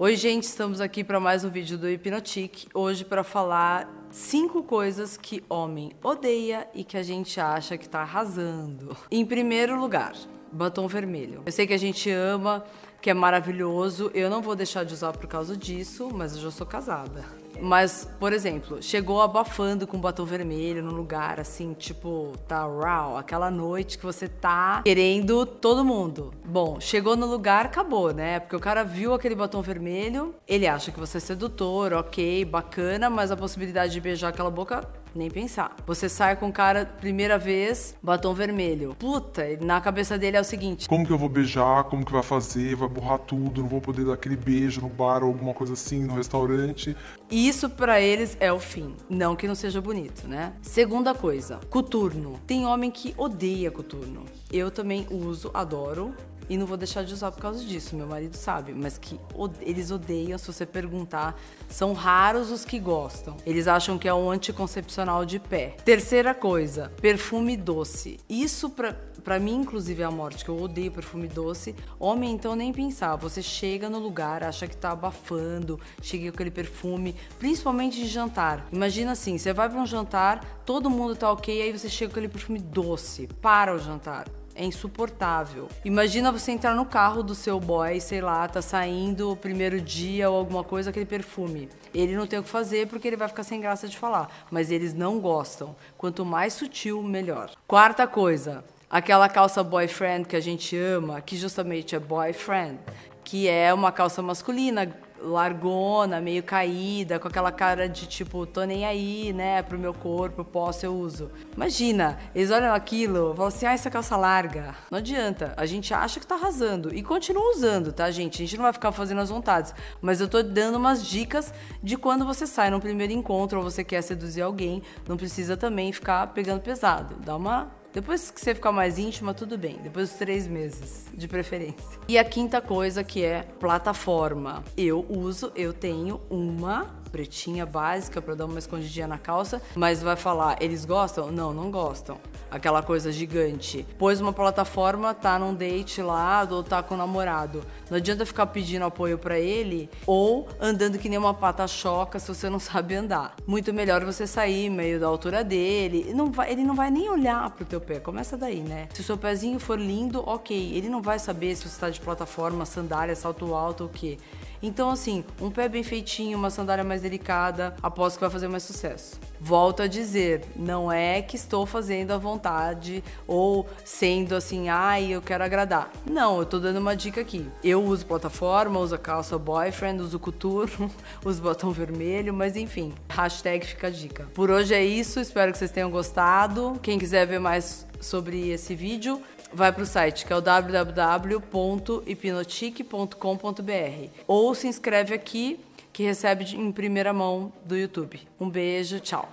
Oi, gente, estamos aqui para mais um vídeo do Hipnotic. Hoje para falar cinco coisas que homem odeia e que a gente acha que tá arrasando. Em primeiro lugar, batom vermelho. Eu sei que a gente ama, que é maravilhoso. Eu não vou deixar de usar por causa disso, mas eu já sou casada. Mas, por exemplo, chegou abafando com batom vermelho no lugar, assim, tipo, tá raw, aquela noite que você tá querendo todo mundo. Bom, chegou no lugar, acabou, né? Porque o cara viu aquele batom vermelho, ele acha que você é sedutor, ok, bacana, mas a possibilidade de beijar aquela boca nem pensar. Você sai com o cara, primeira vez, batom vermelho. Puta, na cabeça dele é o seguinte: Como que eu vou beijar? Como que vai fazer? Vai borrar tudo? Não vou poder dar aquele beijo no bar ou alguma coisa assim, no restaurante. Isso para eles é o fim. Não que não seja bonito, né? Segunda coisa, coturno. Tem homem que odeia coturno. Eu também uso, adoro e não vou deixar de usar por causa disso, meu marido sabe, mas que eles odeiam se você perguntar, são raros os que gostam. Eles acham que é um anticoncepcional de pé. Terceira coisa, perfume doce. Isso pra, pra mim, inclusive, é a morte, que eu odeio perfume doce. Homem, então, nem pensar. Você chega no lugar, acha que tá abafando, chega com aquele perfume, principalmente de jantar. Imagina assim, você vai para um jantar, todo mundo tá ok, aí você chega com aquele perfume doce para o jantar é insuportável. Imagina você entrar no carro do seu boy, sei lá, tá saindo o primeiro dia ou alguma coisa, aquele perfume. Ele não tem o que fazer porque ele vai ficar sem graça de falar, mas eles não gostam. Quanto mais sutil, melhor. Quarta coisa, aquela calça boyfriend que a gente ama, que justamente é boyfriend, que é uma calça masculina largona, meio caída, com aquela cara de tipo, tô nem aí, né, pro meu corpo, posso, eu uso. Imagina, eles olham aquilo, falam assim, ah, essa calça larga. Não adianta, a gente acha que tá arrasando e continua usando, tá, gente? A gente não vai ficar fazendo as vontades, mas eu tô dando umas dicas de quando você sai num primeiro encontro ou você quer seduzir alguém, não precisa também ficar pegando pesado. Dá uma depois que você ficar mais íntima, tudo bem. Depois dos três meses, de preferência. E a quinta coisa que é plataforma. Eu uso, eu tenho uma pretinha básica para dar uma escondidinha na calça, mas vai falar, eles gostam? Não, não gostam. Aquela coisa gigante. Pôs uma plataforma, tá num date lá, ou tá com o namorado. Não adianta ficar pedindo apoio para ele ou andando que nem uma pata choca se você não sabe andar. Muito melhor você sair meio da altura dele. Não vai, ele não vai nem olhar pro teu pé. Começa daí, né? Se o seu pezinho for lindo, ok. Ele não vai saber se você está de plataforma, sandália, salto alto ou o quê. Então, assim, um pé bem feitinho, uma sandália mais delicada, aposto que vai fazer mais sucesso. Volto a dizer, não é que estou fazendo à vontade ou sendo assim, ai, eu quero agradar. Não, eu tô dando uma dica aqui. Eu uso plataforma, uso calça boyfriend, uso coturno, uso botão vermelho, mas enfim, hashtag fica a dica. Por hoje é isso, espero que vocês tenham gostado. Quem quiser ver mais sobre esse vídeo, vai para o site que é o www.hipnotic.com.br ou se inscreve aqui que recebe em primeira mão do YouTube. Um beijo, tchau.